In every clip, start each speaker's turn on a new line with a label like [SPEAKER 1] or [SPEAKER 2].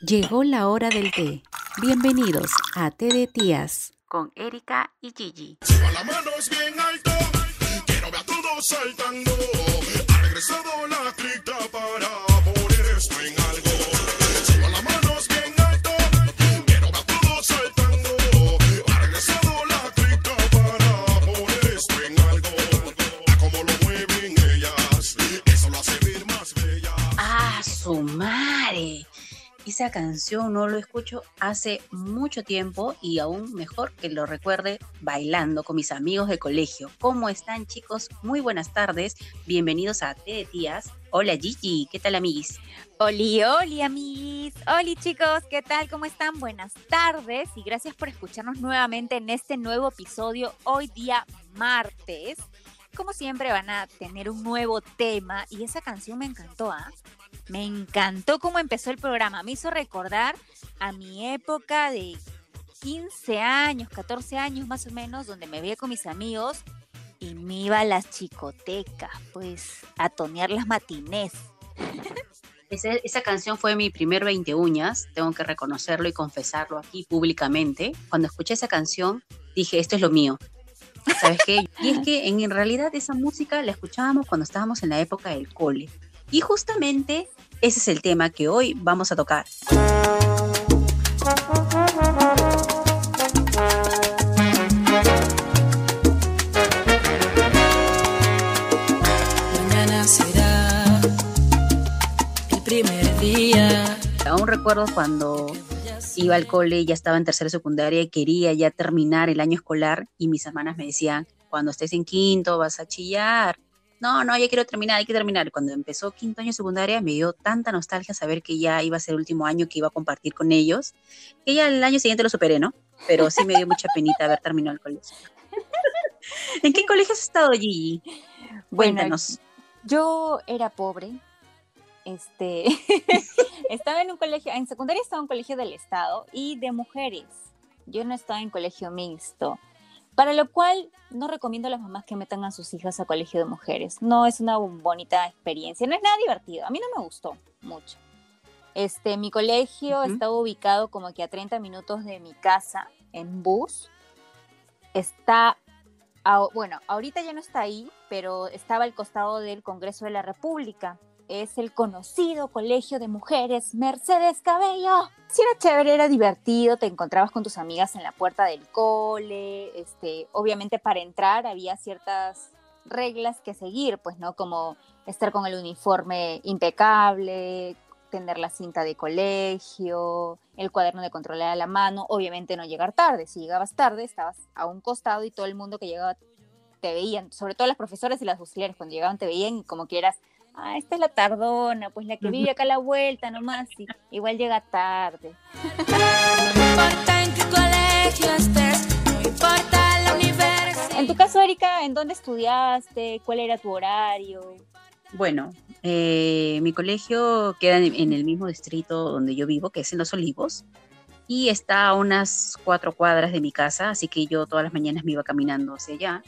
[SPEAKER 1] Llegó la hora del té. Bienvenidos a Té de Tías con Erika y Gigi.
[SPEAKER 2] Suba las manos bien alto, quiero ver a todos saltando. Ha regresado la clica para poner esto en algo. Suba las manos
[SPEAKER 3] Esa canción no lo escucho hace mucho tiempo y aún mejor que lo recuerde bailando con mis amigos de colegio. ¿Cómo están chicos? Muy buenas tardes. Bienvenidos a T de Tías. Hola Gigi, ¿qué tal amiguis?
[SPEAKER 4] Oli, oli, amiguis. Oli, chicos, ¿qué tal? ¿Cómo están? Buenas tardes y gracias por escucharnos nuevamente en este nuevo episodio, hoy día martes. Como siempre van a tener un nuevo tema y esa canción me encantó, ¿ah? Me encantó cómo empezó el programa. Me hizo recordar a mi época de 15 años, 14 años más o menos, donde me veía con mis amigos y me iba a las chicotecas, pues, a tonear las matinés.
[SPEAKER 3] Esa, esa canción fue mi primer 20 uñas, tengo que reconocerlo y confesarlo aquí públicamente. Cuando escuché esa canción dije, esto es lo mío. ¿Sabes qué? Y es que en, realidad esa música la escuchábamos cuando estábamos en la época del cole. Y justamente ese es el tema que hoy vamos a tocar.
[SPEAKER 5] Mañana será el primer día.
[SPEAKER 3] Aún recuerdo cuando iba al cole, ya estaba en tercera secundaria y quería ya terminar el año escolar y mis hermanas me decían, cuando estés en quinto vas a chillar. No, no, ya quiero terminar, hay que terminar. Cuando empezó quinto año secundaria me dio tanta nostalgia saber que ya iba a ser el último año que iba a compartir con ellos, que ya el año siguiente lo superé, ¿no? Pero sí me dio mucha penita haber terminado el colegio. ¿En qué colegio has estado, Gigi?
[SPEAKER 4] Bueno,
[SPEAKER 3] Cuéntanos.
[SPEAKER 4] Yo era pobre. Este, estaba en un colegio, en secundaria estaba en un colegio del estado y de mujeres. Yo no estaba en colegio mixto. Para lo cual no recomiendo a las mamás que metan a sus hijas a colegio de mujeres. No es una bonita experiencia, no es nada divertido. A mí no me gustó mucho. Este, mi colegio
[SPEAKER 3] Ujú.
[SPEAKER 4] estaba ubicado como que a 30 minutos de mi casa en bus. Está, a- bueno, ahorita ya no está ahí, pero estaba al costado del Congreso de la República. Es el conocido Colegio de Mujeres Mercedes Cabello. Sí era chévere, era divertido, te encontrabas con tus amigas en la puerta del cole, este, obviamente para entrar había ciertas reglas que seguir, pues, ¿no? Como estar con el uniforme impecable, tener la cinta de colegio, el cuaderno de control a la mano, obviamente no llegar tarde. Si llegabas tarde, estabas a un costado y todo el mundo que llegaba te veían, sobre todo las profesoras y las auxiliares, cuando llegaban te veían y como que eras, ah, esta es la tardona, pues la que vive acá a la vuelta nomás, y igual llega tarde.
[SPEAKER 5] En
[SPEAKER 4] tu caso, Erika, ¿en dónde estudiaste? ¿Cuál era tu horario?
[SPEAKER 3] Bueno, eh, mi colegio queda en, en el mismo distrito donde yo vivo, que es en Los Olivos, y está a unas cuatro cuadras de mi casa, así que yo todas las mañanas me iba caminando hacia allá.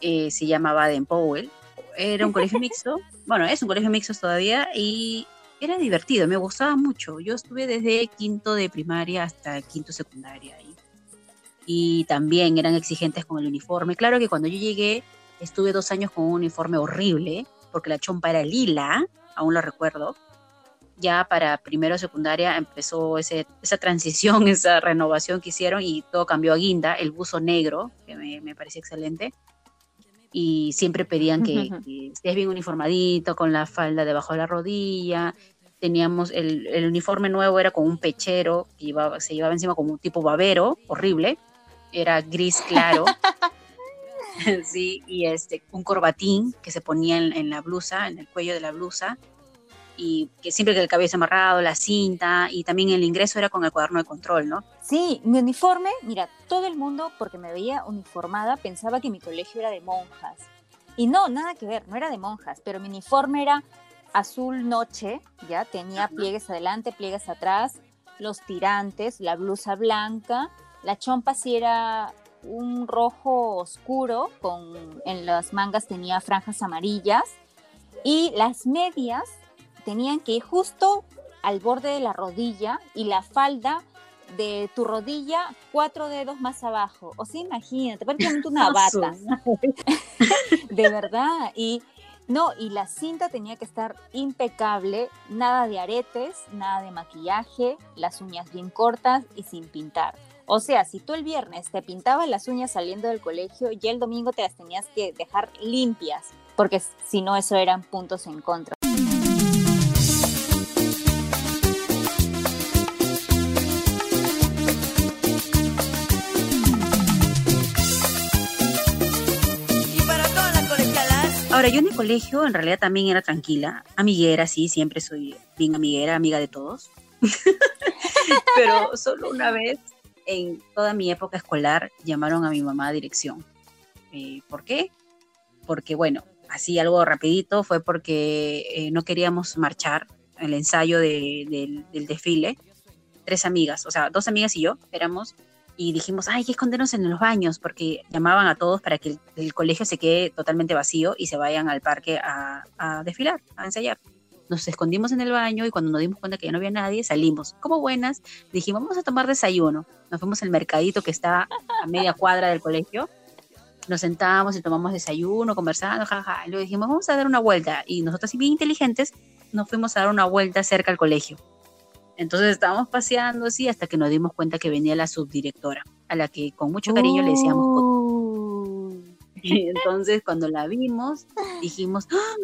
[SPEAKER 3] Eh, se llama Baden Powell. Era un colegio mixto, bueno, es un colegio mixto todavía, y era divertido, me gustaba mucho. Yo estuve desde quinto de primaria hasta quinto secundaria ahí. Y también eran exigentes con el uniforme. Claro que cuando yo llegué, estuve dos años con un uniforme horrible, porque la chompa era lila, aún lo recuerdo. Ya para primero secundaria empezó ese, esa transición, esa renovación que hicieron y todo cambió a guinda, el buzo negro, que me, me parecía excelente. Y siempre pedían que, que estés bien uniformadito, con la falda debajo de la rodilla. Teníamos el, el uniforme nuevo, era con un pechero, que llevaba- se llevaba encima como un tipo babero, horrible. Era gris claro. sí, y este, un corbatín que se ponía en, en la blusa, en el cuello de la blusa, y que siempre que el cabello amarrado, la cinta, y también el ingreso era con el cuaderno de control, ¿no?
[SPEAKER 4] Sí, mi uniforme, mira, todo el mundo, porque me veía uniformada, pensaba que mi colegio era de monjas. Y no, nada que ver, no era de monjas, pero mi uniforme era azul noche, ya tenía pliegues adelante, pliegues atrás, los tirantes, la blusa blanca, la chompa sí era un rojo oscuro, con en las mangas tenía franjas amarillas y las medias tenían que ir justo al borde de la rodilla y la falda de tu rodilla cuatro dedos más abajo. O sea, imagínate, prácticamente una bata. de verdad. Y no, y la cinta tenía que estar impecable, nada de aretes, nada de maquillaje, las uñas bien cortas y sin pintar. O sea, si tú el viernes te pintabas las uñas saliendo del colegio, ya el domingo te las tenías que dejar limpias, porque si no, eso eran puntos en contra.
[SPEAKER 3] Colegio en realidad también era tranquila, amiguera, sí, siempre soy bien amiguera, amiga de todos. Pero solo una vez en toda mi época escolar llamaron a mi mamá a dirección. Eh, ¿Por qué? Porque, bueno, así algo rapidito, fue porque eh, no queríamos marchar el ensayo de- del- del desfile. Tres amigas, o sea, dos amigas y yo éramos, y dijimos, ay, hay que escondernos en los baños, porque llamaban a todos para que el, el colegio se quede totalmente vacío y se vayan al parque a, a desfilar, a ensayar. Nos escondimos en el baño y cuando nos dimos cuenta que ya no había nadie, salimos. Como buenas, dijimos, vamos a tomar desayuno. Nos fuimos al mercadito que está a media cuadra del colegio. Nos sentamos y tomamos desayuno, conversando, jaja. Y luego dijimos, vamos a dar una vuelta. Y nosotros, bien inteligentes, nos fuimos a dar una vuelta cerca al colegio. Entonces estábamos paseando así hasta que nos dimos cuenta que venía la subdirectora, a la que con mucho cariño le decíamos.
[SPEAKER 4] Uh.
[SPEAKER 3] Y entonces cuando la vimos, dijimos, "Ah,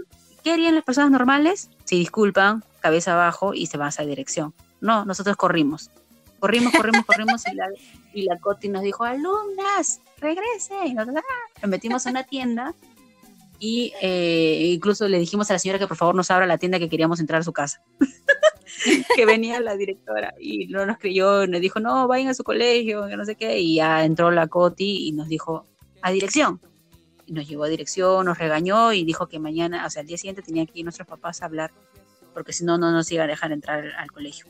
[SPEAKER 3] ¿qué harían las personas normales? Se disculpan, cabeza abajo y se van a esa dirección. No, nosotros corrimos. Corrimos, corrimos, corrimos y la, y la Coti nos dijo, alumnas, regresen. Y nosotros, "Ah". Nos metimos a una tienda y eh, incluso le dijimos a la señora que por favor nos abra la tienda que queríamos entrar a su casa. que venía la directora y no nos creyó, nos dijo, no, vayan a su colegio, que no sé qué, y ya entró la Coti y nos dijo, a dirección. Y nos llevó a dirección, nos regañó y dijo que mañana, o sea, al día siguiente tenían que ir nuestros papás a hablar, porque si no, no nos iba a dejar entrar al colegio.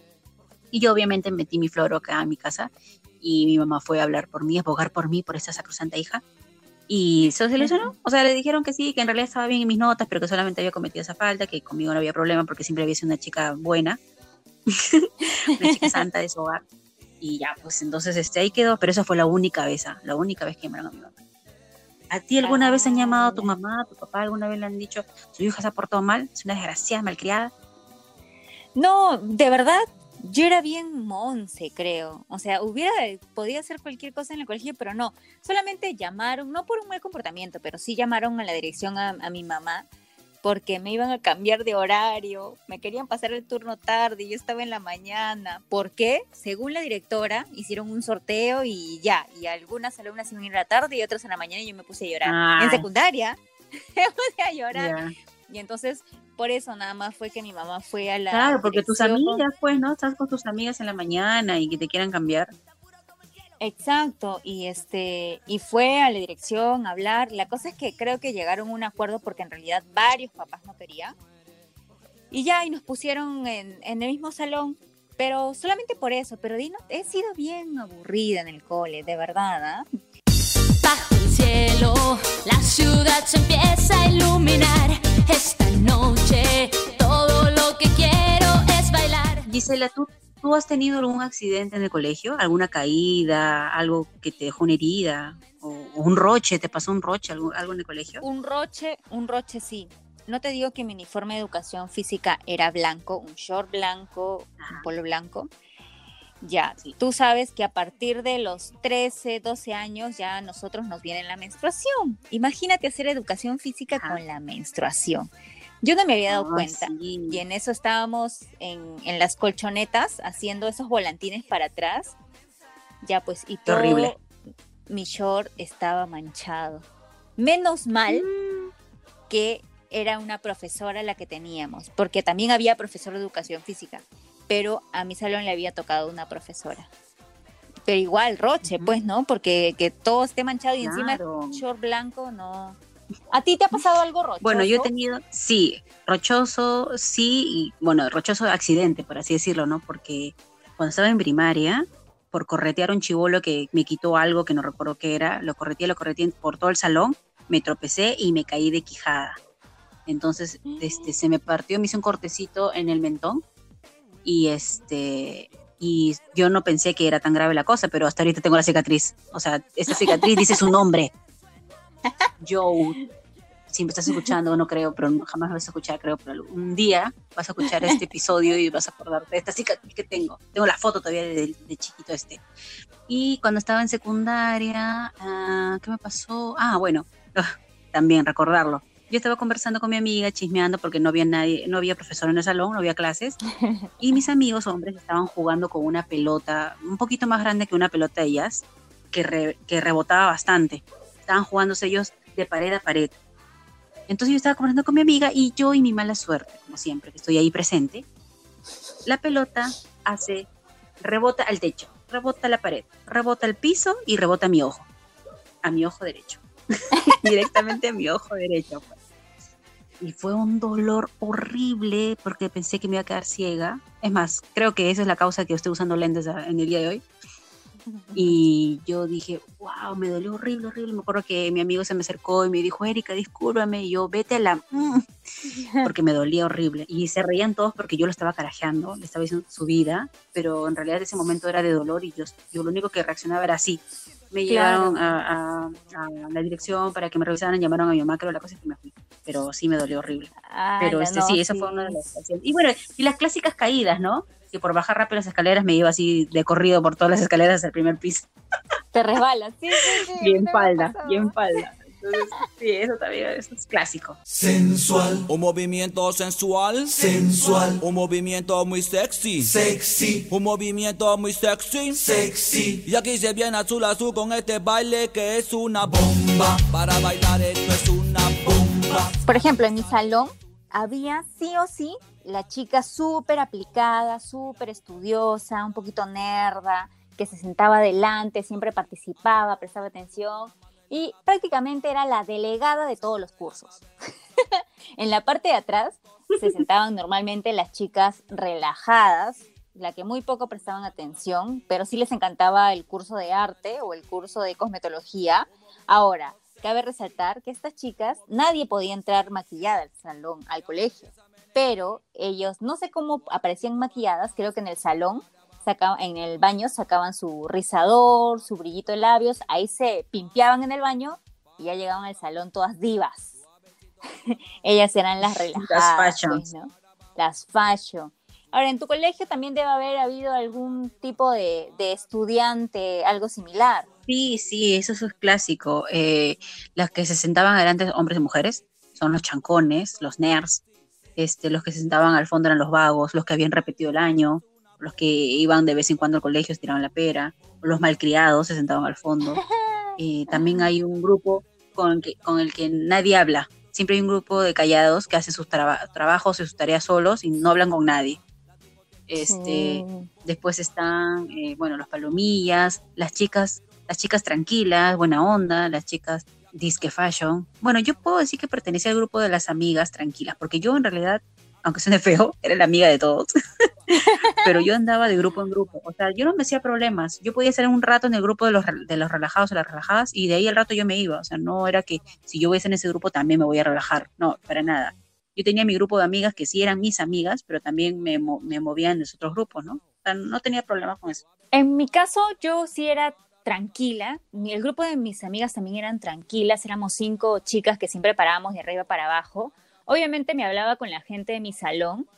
[SPEAKER 3] Y yo obviamente metí mi floro acá en mi casa y mi mamá fue a hablar por mí, a abogar por mí, por esta sacrosanta hija. Y se ¿no? O sea, le dijeron que sí, que en realidad estaba bien en mis notas, pero que solamente había cometido esa falta, que conmigo no había problema porque siempre había sido una chica buena, una chica santa de su hogar. Y ya, pues entonces este, ahí quedó, pero esa fue la única vez, ¿ah? la única vez que llamaron a mi mamá. ¿A ti alguna vez han llamado a tu mamá, a tu papá, alguna vez le han dicho, su hija se ha portado mal, es una desgraciada, malcriada?
[SPEAKER 4] No, de verdad, yo era bien monse, creo. O sea, hubiera podido hacer cualquier cosa en el colegio, pero no. Solamente llamaron, no por un mal comportamiento, pero sí llamaron a la dirección a, a mi mamá porque me iban a cambiar de horario, me querían pasar el turno tarde, yo estaba en la mañana. ¿Por qué? Según la directora, hicieron un sorteo y ya, y algunas alumnas iban a ir a la tarde y otras a la mañana y yo me puse a llorar. En secundaria, me puse a llorar. Y entonces, por eso nada más fue que mi mamá fue a la.
[SPEAKER 3] Claro, porque tus amigas, pues, ¿no? Estás con tus amigas en la mañana y que te quieran cambiar.
[SPEAKER 4] Exacto, y este, y fue a la dirección a hablar. La cosa es que creo que llegaron a un acuerdo porque en realidad varios papás no querían. Y ya, y nos pusieron en, en el mismo salón, pero solamente por eso. Pero di, no, he sido bien aburrida en el cole, de verdad, ¿ah?
[SPEAKER 5] bajo el cielo, la ciudad se empieza a iluminar. Esta noche, todo lo que quiero es bailar.
[SPEAKER 3] Gisela, ¿tú, ¿tú has tenido algún accidente en el colegio? ¿Alguna caída? ¿Algo que te dejó una herida? ¿O, o un roche? ¿Te pasó un roche? ¿Algo, algo en el colegio?
[SPEAKER 4] Un roche, un roche sí. No te digo que mi uniforme de educación física era blanco, un short blanco,
[SPEAKER 3] Ajá.
[SPEAKER 4] un polo blanco. Ya,
[SPEAKER 3] Sí.
[SPEAKER 4] tú sabes que a partir de los 13, 12 años ya a nosotros nos viene la menstruación. Imagínate hacer educación física
[SPEAKER 3] Ajá.
[SPEAKER 4] con la menstruación. Yo no me había dado
[SPEAKER 3] Ay,
[SPEAKER 4] cuenta.
[SPEAKER 3] sí.
[SPEAKER 4] Y en eso estábamos en, en las colchonetas haciendo esos volantines para atrás. Ya pues, y todo
[SPEAKER 3] horrible.
[SPEAKER 4] mi short estaba manchado. Menos mal que era una profesora la que teníamos, porque también había profesor de educación física, pero a mi salón le había tocado una profesora. Pero igual, roche, pues, ¿no? Porque que todo esté manchado y
[SPEAKER 3] Claro.
[SPEAKER 4] encima short blanco, no. ¿A ti te ha pasado algo rochoso?
[SPEAKER 3] Bueno, yo he tenido, sí, rochoso, sí, y bueno, rochoso accidente, por así decirlo, ¿no? Porque cuando estaba en primaria, por corretear a un chivolo que me quitó algo que no recuerdo qué era, lo correteé, lo correteé por todo el salón, me tropecé y me caí de quijada. Entonces, este, se me partió, me hizo un cortecito en el mentón y este y yo no pensé que era tan grave la cosa, pero hasta ahorita tengo la cicatriz. O sea, esta cicatriz dice su nombre. Joe. Si me estás escuchando, no creo, pero jamás me vas a escuchar, creo, pero un día vas a escuchar este episodio y vas a acordarte de esta cicatriz que tengo. Tengo la foto todavía de, de chiquito este. Y cuando estaba en secundaria, ah, ¿qué me pasó? Ah, bueno, ah, también recordarlo. Yo estaba conversando con mi amiga, chismeando, porque no había nadie, no había profesor en el salón, no había clases. Y mis amigos hombres estaban jugando con una pelota un poquito más grande que una pelota de ellas, que, que rebotaba bastante. Estaban jugándose ellos de pared a pared. Entonces yo estaba conversando con mi amiga y yo y mi mala suerte, como siempre, que estoy ahí presente, la pelota hace, rebota al techo, rebota a la pared, rebota al piso y rebota a mi ojo, a mi ojo derecho, directamente a mi ojo derecho. pues. Y fue un dolor horrible porque pensé que me iba a quedar ciega. Es más, creo que esa es la causa que estoy usando lentes en el día de hoy. Y yo dije, wow, me dolió horrible, horrible. Me acuerdo que mi amigo se me acercó y me dijo, Erika, discúlpame. Y yo, vete a la... mm", porque me dolía horrible. Y se reían todos porque yo lo estaba carajeando, le estaba diciendo su vida, pero en realidad ese momento era de dolor y yo, yo lo único que reaccionaba era así. Me
[SPEAKER 4] Claro.
[SPEAKER 3] llevaron a, a- a la dirección para que me revisaran, llamaron a mi mamá, creo la cosa es que me fui. Pero sí me dolió horrible. Pero este,
[SPEAKER 4] no,
[SPEAKER 3] sí, esa fue una de las. Y bueno, y las clásicas caídas, ¿no? Que por bajar rápido las escaleras me iba así de corrido por todas las escaleras hasta el primer piso.
[SPEAKER 4] Te resbalas, sí, sí, sí.
[SPEAKER 3] Bien falda, bien falda. Entonces, sí, eso también eso es clásico.
[SPEAKER 6] Sensual,
[SPEAKER 7] Un movimiento sensual,
[SPEAKER 6] sensual,
[SPEAKER 7] un movimiento muy sexy,
[SPEAKER 6] sexy,
[SPEAKER 7] un movimiento muy sexy.
[SPEAKER 6] sexy.
[SPEAKER 7] Y aquí se viene azul azul con este baile que es una bomba. Para bailar esto es una bomba.
[SPEAKER 4] Por ejemplo, en mi salón había sí o sí la chica súper aplicada, súper estudiosa, un poquito nerda, que se sentaba adelante, siempre participaba, prestaba atención y prácticamente era la delegada de todos los cursos. en la parte de atrás se sentaban normalmente las chicas relajadas, la que muy poco prestaban atención, pero sí les encantaba el curso de arte o el curso de cosmetología. Ahora, cabe resaltar que estas chicas, nadie podía entrar maquillada al salón, al colegio, pero ellos, no sé cómo aparecían maquilladas, creo que en el salón, sacaban, en el baño sacaban su rizador, su brillito de labios, ahí se pimpeaban en el baño y ya llegaban al salón todas divas. ellas eran las relajadas.
[SPEAKER 3] fashions.
[SPEAKER 4] pues, ¿no? Las fashion. Ahora, en tu colegio también debe haber habido algún tipo de, de estudiante, algo similar.
[SPEAKER 3] Sí, sí, eso es clásico. Eh, las que se sentaban adelante, hombres y mujeres, son los chancones, los nerds. Este, los que se sentaban al fondo eran los vagos, los que habían repetido el año, los que iban de vez en cuando al colegio, estiraban la pera, los malcriados se sentaban al fondo. Eh, también hay un grupo con el, que, con el que nadie habla. Siempre hay un grupo de callados que hacen sus traba- trabajos y sus tareas solos y no hablan con nadie. Este,
[SPEAKER 4] Sí.
[SPEAKER 3] Después están, eh, bueno, los palomillas, las chicas, las chicas tranquilas, buena onda, las chicas disque fashion. Bueno, yo puedo decir que pertenecía al grupo de las amigas tranquilas, porque yo en realidad, aunque suene feo, era la amiga de todos. Pero yo andaba de grupo en grupo. O sea, yo no me hacía problemas. Yo podía estar un rato en el grupo de los, de los relajados o las relajadas y de ahí al rato yo me iba. O sea, no era que si yo voy a en ese grupo también me voy a relajar. No, para nada. Yo tenía mi grupo de amigas que sí eran mis amigas, pero también me, me movían en los otros grupos, ¿no? O sea, no tenía problemas con eso.
[SPEAKER 4] En mi caso, yo sí era tranquila. El grupo de mis amigas también eran tranquilas. Éramos cinco chicas que siempre parábamos de arriba para abajo. Obviamente me hablaba con la gente de mi salón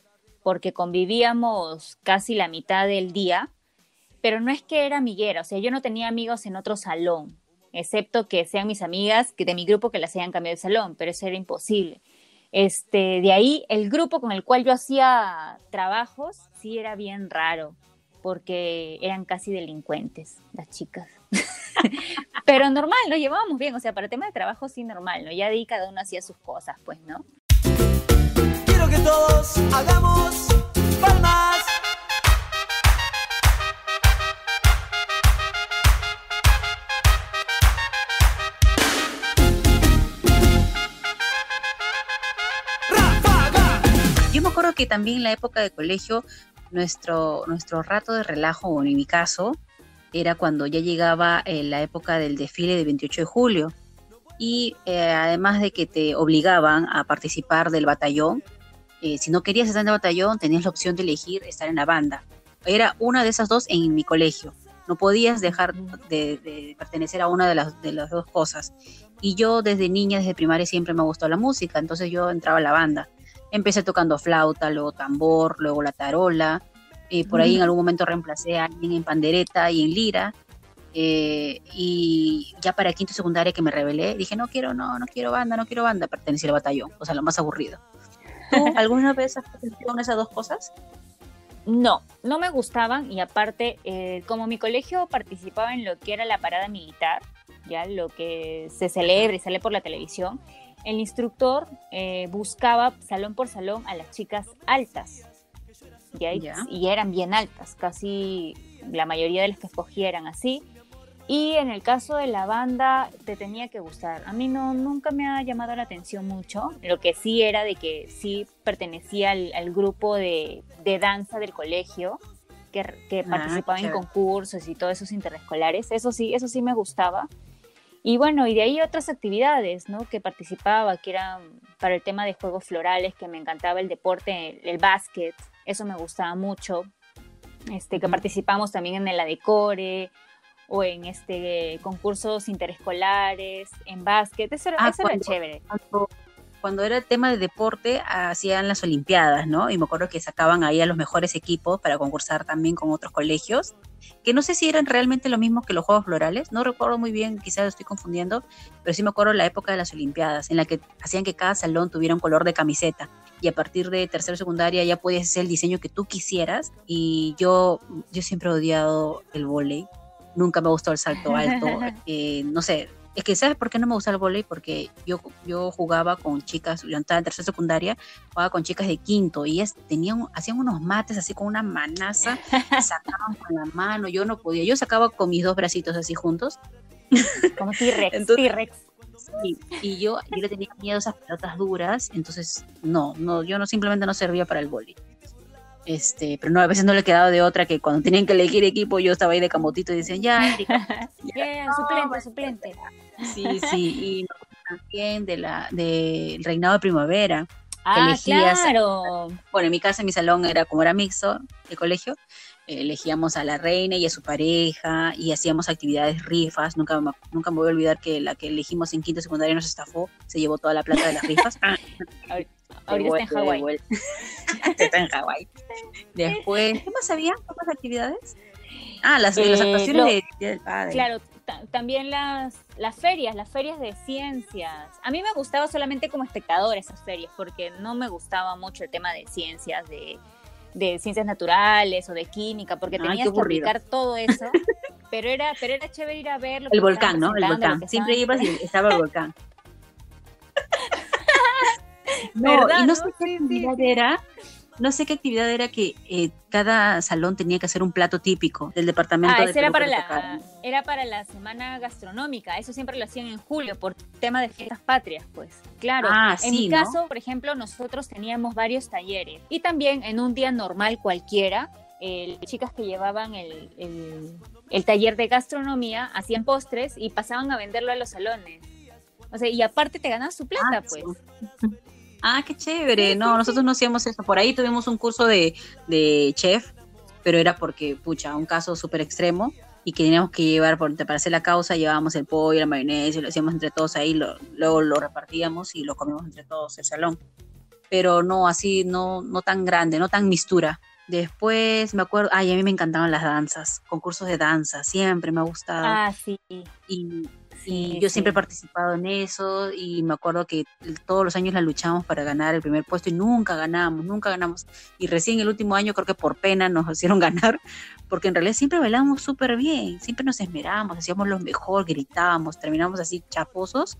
[SPEAKER 4] porque convivíamos casi la mitad del día, pero no es que era amiguera. O sea, yo no tenía amigos en otro salón, excepto que sean mis amigas que de mi grupo que las hayan cambiado de salón, pero eso era imposible. Este, de ahí, el grupo con el cual yo hacía trabajos sí era bien raro porque eran casi delincuentes las chicas. Pero normal, nos llevábamos bien, o sea, para tema de trabajo sí normal, ¿no? Ya de ahí cada uno hacía sus cosas, pues, ¿no?
[SPEAKER 6] Quiero que todos hagamos palmas.
[SPEAKER 3] Yo me acuerdo que también en la época de colegio, nuestro, nuestro rato de relajo, o en mi caso, era cuando ya llegaba eh, la época del desfile de 28 de julio. Y eh, además de que te obligaban a participar del batallón, eh, si no querías estar en el batallón, tenías la opción de elegir estar en la banda. Era una de esas dos en mi colegio. No podías dejar de, de pertenecer a una de las, de las dos cosas. Y yo desde niña, desde primaria, siempre me gustó la música, entonces yo entraba a la banda. Empecé tocando flauta, luego tambor, luego la tarola. eh, por ahí en algún momento reemplacé a alguien en pandereta y en lira. eh, y ya para quinto secundaria que me rebelé, dije, no quiero, no, no quiero banda, no quiero banda, pertenecí al batallón, o sea, lo más aburrido. ¿Tú alguna vez has en esas dos cosas?
[SPEAKER 4] No, no me gustaban y aparte, eh, como mi colegio participaba en lo que era la parada militar, ya lo que se celebra y sale por la televisión, el instructor eh, buscaba salón por salón a las chicas altas. ¿ya? Y- eran bien altas, casi la mayoría de las que escogía eran así. Y en el caso de la banda, te tenía que gustar. A mí no, nunca me ha llamado la atención mucho. Lo que sí era de que sí pertenecía al, al grupo de, de danza del colegio, que, que
[SPEAKER 3] Ah,
[SPEAKER 4] participaba en concursos y todos esos interescolares. Eso sí, eso sí me gustaba. Y bueno, y de ahí otras actividades, ¿no? Que participaba, que eran para el tema de juegos florales, que me encantaba el deporte, el, el básquet, eso me gustaba mucho. Este, que participamos también en la decore o en este concursos interescolares, en básquet, eso era,
[SPEAKER 3] Ah,
[SPEAKER 4] eso era chévere.
[SPEAKER 3] Cuando, cuando era tema de deporte, hacían las Olimpiadas, ¿no? Y me acuerdo que sacaban ahí a los mejores equipos para concursar también con otros colegios, que no sé si eran realmente lo mismo que los Juegos Florales, no recuerdo muy bien, quizás lo estoy confundiendo, pero sí me acuerdo la época de las Olimpiadas, en la que hacían que cada salón tuviera un color de camiseta. Y a partir de tercero secundaria ya podías hacer el diseño que tú quisieras. Y yo, yo siempre he odiado el vóley. Nunca me gustó el salto alto. eh, no sé, es que ¿sabes por qué no me gusta el vóley? Porque yo, yo jugaba con chicas, yo estaba en tercera secundaria, jugaba con chicas de quinto y ellas tenían, hacían unos mates así con una manaza, sacaban con la mano, yo no podía, yo sacaba con mis dos bracitos así juntos
[SPEAKER 4] Como T-Rex, T-Rex.
[SPEAKER 3] Sí, y yo, yo le tenía miedo a esas pelotas duras, entonces no, no, yo no simplemente no servía para el boli. Este, pero no, a veces no le quedaba de otra que cuando tenían que elegir equipo, yo estaba ahí de camotito y decían, ya, Erika,
[SPEAKER 4] Yeah, suplente, suplente.
[SPEAKER 3] sí, sí, y también de la, del reinado de primavera.
[SPEAKER 4] Ah,
[SPEAKER 3] elegías-
[SPEAKER 4] claro.
[SPEAKER 3] Bueno, en mi casa, en mi salón era como era mixto de colegio, elegíamos a la reina y a su pareja y hacíamos actividades rifas. Nunca me, nunca me voy a olvidar que la que elegimos en quinto secundaria nos estafó, se llevó toda la plata de las rifas. Ah,
[SPEAKER 4] Ahorita está en Hawái.
[SPEAKER 3] está en Hawái. Después, ¿qué más había? ¿Qué más actividades? Ah, las, las
[SPEAKER 4] Eh,
[SPEAKER 3] actuaciones
[SPEAKER 4] lo-
[SPEAKER 3] de del Padre.
[SPEAKER 4] Claro, ta- también las, las ferias, las ferias de ciencias. A mí me gustaba solamente como espectadora esas ferias, porque no me gustaba mucho el tema de ciencias, de, de ciencias naturales o de química, porque
[SPEAKER 3] Ay,
[SPEAKER 4] tenías que aplicar todo eso. pero era, pero era chévere ir a ver lo
[SPEAKER 3] El volcán, ¿no? El volcán. Siempre ibas y estaba el volcán. No,
[SPEAKER 4] ¿Verdad,
[SPEAKER 3] y no,
[SPEAKER 4] no?
[SPEAKER 3] sé qué
[SPEAKER 4] Sí, sí,
[SPEAKER 3] actividad
[SPEAKER 4] sí.
[SPEAKER 3] No sé qué actividad era que eh, cada salón tenía que hacer un plato típico del departamento
[SPEAKER 4] Ah,
[SPEAKER 3] de
[SPEAKER 4] ese era para, la, era para la semana gastronómica, eso siempre lo hacían en julio por tema de fiestas patrias, pues. Claro,
[SPEAKER 3] Ah,
[SPEAKER 4] en
[SPEAKER 3] sí,
[SPEAKER 4] mi
[SPEAKER 3] ¿no?
[SPEAKER 4] caso, por ejemplo, nosotros teníamos varios talleres y también en un día normal cualquiera, eh, las chicas que llevaban el, el- el taller de gastronomía hacían postres y pasaban a venderlo a los salones. O sea, y aparte te ganabas su plata,
[SPEAKER 3] Ah,
[SPEAKER 4] pues.
[SPEAKER 3] sí. Ah, qué chévere. no, nosotros no hacíamos eso. Por ahí tuvimos un curso de, de chef, pero era porque, pucha, un caso súper extremo y que teníamos que llevar, por, para hacer la causa, llevábamos el pollo, la mayonesa y lo hacíamos entre todos ahí, lo- luego lo repartíamos y lo comíamos entre todos el salón. Pero no así, no, no tan grande, no tan mistura. Después me acuerdo, ay, a mí me encantaban las danzas, concursos de danza, siempre me ha gustado.
[SPEAKER 4] Ah, sí.
[SPEAKER 3] y y yo siempre he participado en eso y me acuerdo que todos los años la luchamos para ganar el primer puesto y nunca ganamos, nunca ganamos. Y recién el último año creo que por pena nos hicieron ganar, porque en realidad siempre bailábamos súper bien, siempre nos esmerábamos, hacíamos lo mejor, gritábamos, terminamos así chaposos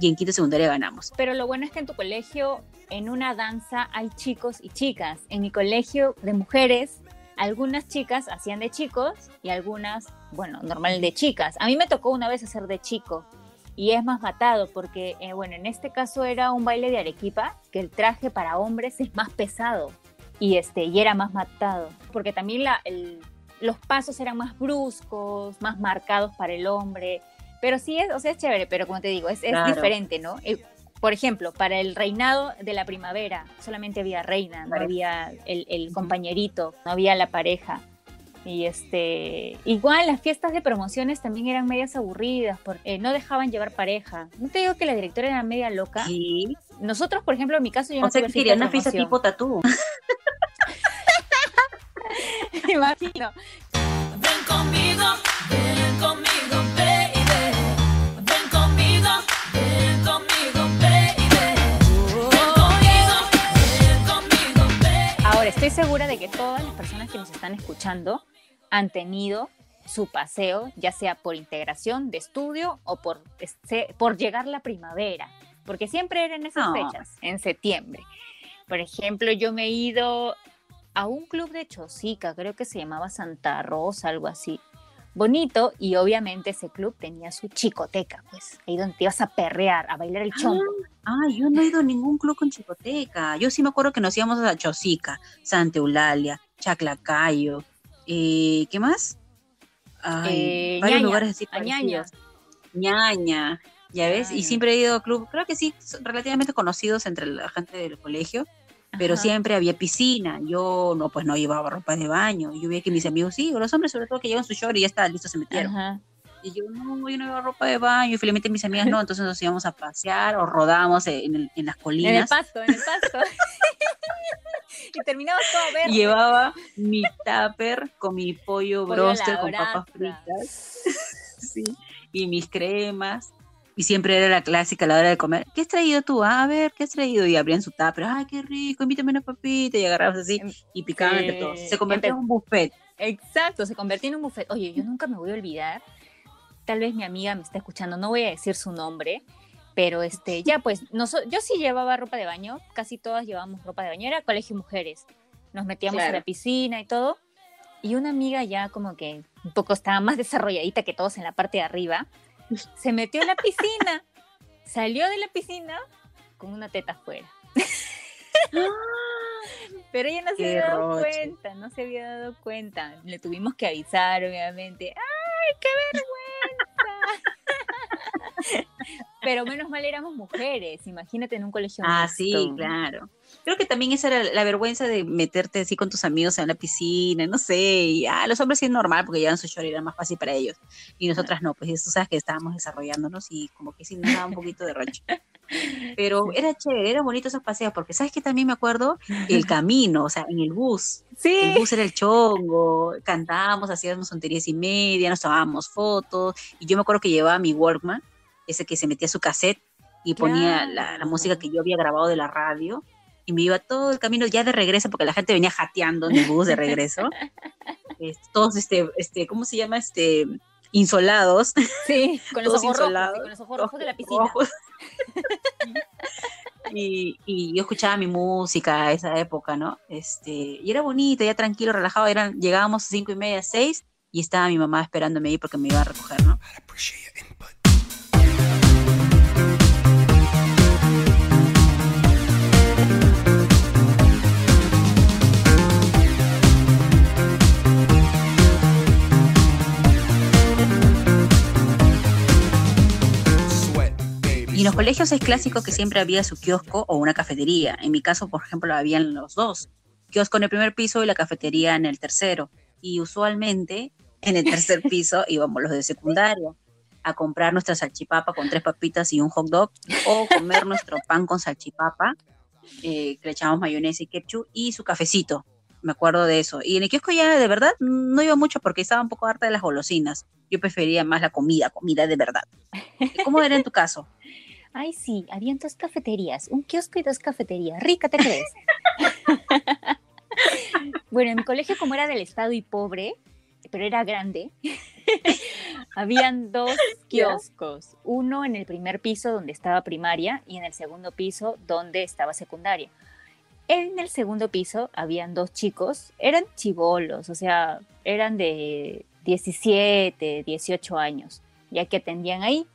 [SPEAKER 3] y en quinta secundaria ganamos.
[SPEAKER 4] Pero lo bueno es que en tu colegio, en una danza, hay chicos y chicas. En mi colegio de mujeres, algunas chicas hacían de chicos y algunas, bueno, normal de chicas. A mí me tocó una vez hacer de chico y es más matado porque, eh, bueno, en este caso era un baile de Arequipa, que el traje para hombres es más pesado y, este, y era más matado, porque también la, el- los pasos eran más bruscos, más marcados para el hombre. Pero sí es, o sea, es chévere, pero como te digo, es, diferente, ¿no? El- por ejemplo, para el reinado de la primavera, solamente había reina, no había el, el compañerito, no había la pareja. Y este, igual las fiestas de promociones también eran medias aburridas, porque no dejaban llevar pareja. No te digo que la directora era media loca.
[SPEAKER 3] Sí.
[SPEAKER 4] Nosotros, por ejemplo, en mi caso, yo
[SPEAKER 3] O
[SPEAKER 4] no
[SPEAKER 3] sea, que quería una fiesta tipo tatú.
[SPEAKER 4] Imagino.
[SPEAKER 5] Ven conmigo,
[SPEAKER 4] Ahora, estoy segura de que todas las personas que nos están escuchando han tenido su paseo, ya sea por integración de estudio o por, por llegar la primavera, porque siempre eran esas fechas, en septiembre. Por ejemplo, yo me he ido a un club de Chosica, creo que se llamaba Santa Rosa, algo así. Bonito, y obviamente ese club tenía su chicoteca, pues, ahí donde te ibas a perrear, a bailar el chombo.
[SPEAKER 3] Ah, yo no he ido a ningún club con chicoteca. Yo sí me acuerdo que nos íbamos a Chosica, Santa Eulalia, Chaclacayo. Eh, ¿Qué más? Ay,
[SPEAKER 4] Eh,
[SPEAKER 3] varios
[SPEAKER 4] Ñaña,
[SPEAKER 3] lugares así
[SPEAKER 4] Ñaña.
[SPEAKER 3] parecidos. Ñaña, ya ves, y siempre he ido a club, creo que sí, relativamente conocidos entre la gente del colegio, pero
[SPEAKER 4] Ajá.
[SPEAKER 3] siempre había piscina. Yo no, pues no llevaba ropa de baño. Yo veía que mis amigos, sí, los hombres sobre todo que llevan su short y ya está, listo, se metieron.
[SPEAKER 4] Ajá.
[SPEAKER 3] Y yo, no, yo no llevo ropa de baño. Y felizmente mis amigas no, entonces nos íbamos a pasear o rodábamos en, el- en las
[SPEAKER 4] En el
[SPEAKER 3] colinas.
[SPEAKER 4] pasto, en el pasto. y terminabas todo verde.
[SPEAKER 3] Llevaba mi tupper con mi pollo,
[SPEAKER 4] Pollo
[SPEAKER 3] broster con papas fritas sí, y mis cremas. Y siempre era la clásica a la hora de comer. ¿Qué has traído tú? Ah, a ver, ¿qué has traído? Y abrían su tupper. Ay, qué rico, invítame una papita. Y agarrabas así
[SPEAKER 4] Em,
[SPEAKER 3] y picaban entre
[SPEAKER 4] sí,
[SPEAKER 3] todos. Se convirtió en un buffet.
[SPEAKER 4] Exacto, se convirtió en un buffet. Oye, yo nunca me voy a olvidar. Tal vez mi amiga me está escuchando, no voy a decir su nombre, pero este, ya pues, noso- yo sí llevaba ropa de baño, casi todas llevábamos ropa de baño, era colegio mujeres. Nos metíamos a
[SPEAKER 3] Claro.
[SPEAKER 4] la piscina y todo. Y una amiga ya como que un poco estaba más desarrolladita que todos en la parte de arriba, se metió a la piscina, salió de la piscina con una teta afuera. Pero ella no se había dado
[SPEAKER 3] roche.
[SPEAKER 4] cuenta, no se había dado cuenta. Le tuvimos que avisar, obviamente. ¡Ay, qué vergüenza! Pero menos mal éramos mujeres, imagínate en un colegio
[SPEAKER 3] Ah,
[SPEAKER 4] mixto.
[SPEAKER 3] sí, claro. Creo que también esa era la vergüenza de meterte así con tus amigos en la piscina, no sé. Y, ah, los hombres sí es normal porque llevan su short y era más fácil para ellos. Y nosotras no, pues tú sabes que estábamos desarrollándonos y como que sí nos daba un poquito de roche. Pero era chévere, era bonito esos paseos porque sabes que también me acuerdo el camino, o sea, en el bus. El
[SPEAKER 4] Sí,
[SPEAKER 3] bus era el chongo, cantábamos, hacíamos tonterías y media, nos tomábamos fotos. Y yo me acuerdo que llevaba mi Walkman, ese que se metía su cassette y ponía la, la música que yo había grabado de la radio. Y me iba todo el camino ya de regreso, porque la gente venía jateando en el bus de regreso. Este, todos, este, este, ¿cómo se llama? Este, insolados.
[SPEAKER 4] sí, con los ojos rojos,
[SPEAKER 3] insolados,
[SPEAKER 4] sí, con los ojos rojos de la piscina.
[SPEAKER 3] rojos. y, y yo escuchaba mi música a esa época, ¿no? Este, y era bonito, ya tranquilo, relajado. Eran, llegábamos a cinco y media, seis, y estaba mi mamá esperándome ahí porque me iba a recoger, ¿no? Y en los colegios es clásico que siempre había su kiosco o una cafetería. En mi caso, por ejemplo, habían los dos. Kiosco en el primer piso y la cafetería en el tercero. Y usualmente en el tercer piso íbamos los de secundaria a comprar nuestra salchipapa con tres papitas y un hot dog o comer nuestro pan con salchipapa, eh, que le echábamos mayonesa y ketchup y su cafecito. Me acuerdo de eso. Y en el kiosco ya de verdad no iba mucho porque estaba un poco harta de las golosinas. Yo prefería más la comida, comida de verdad. ¿Cómo era en tu caso?
[SPEAKER 4] Ay, sí, habían dos cafeterías, un kiosco y dos cafeterías. Rica, ¿te crees? bueno, en mi colegio, como era del estado y pobre, pero era grande, habían dos kioscos. Uno en el primer piso donde estaba primaria y en el segundo piso donde estaba secundaria. En el segundo piso habían dos chicos, eran chivolos, o sea, eran de 17, 18 años, ya que atendían ahí.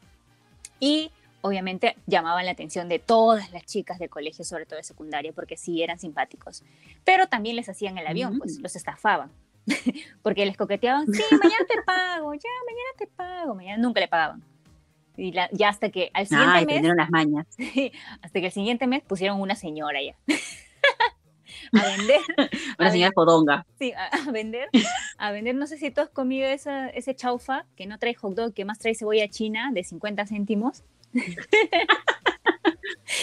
[SPEAKER 4] Y obviamente llamaban la atención de todas las chicas del colegio, sobre todo de secundaria, porque sí eran simpáticos. Pero también les hacían el avión, pues
[SPEAKER 3] Mm.
[SPEAKER 4] los estafaban. porque les coqueteaban, sí, mañana te pago, ya, mañana te pago, mañana nunca le pagaban. Y la- ya hasta que al siguiente
[SPEAKER 3] Ay,
[SPEAKER 4] mes,
[SPEAKER 3] las mañas.
[SPEAKER 4] hasta que el siguiente mes pusieron una señora ya. a vender,
[SPEAKER 3] Una señora fodonga.
[SPEAKER 4] sí, a, a vender, a vender, no sé si tú has comido esa, ese chaufa que no trae hot dog, que más trae cebolla china de 50 céntimos.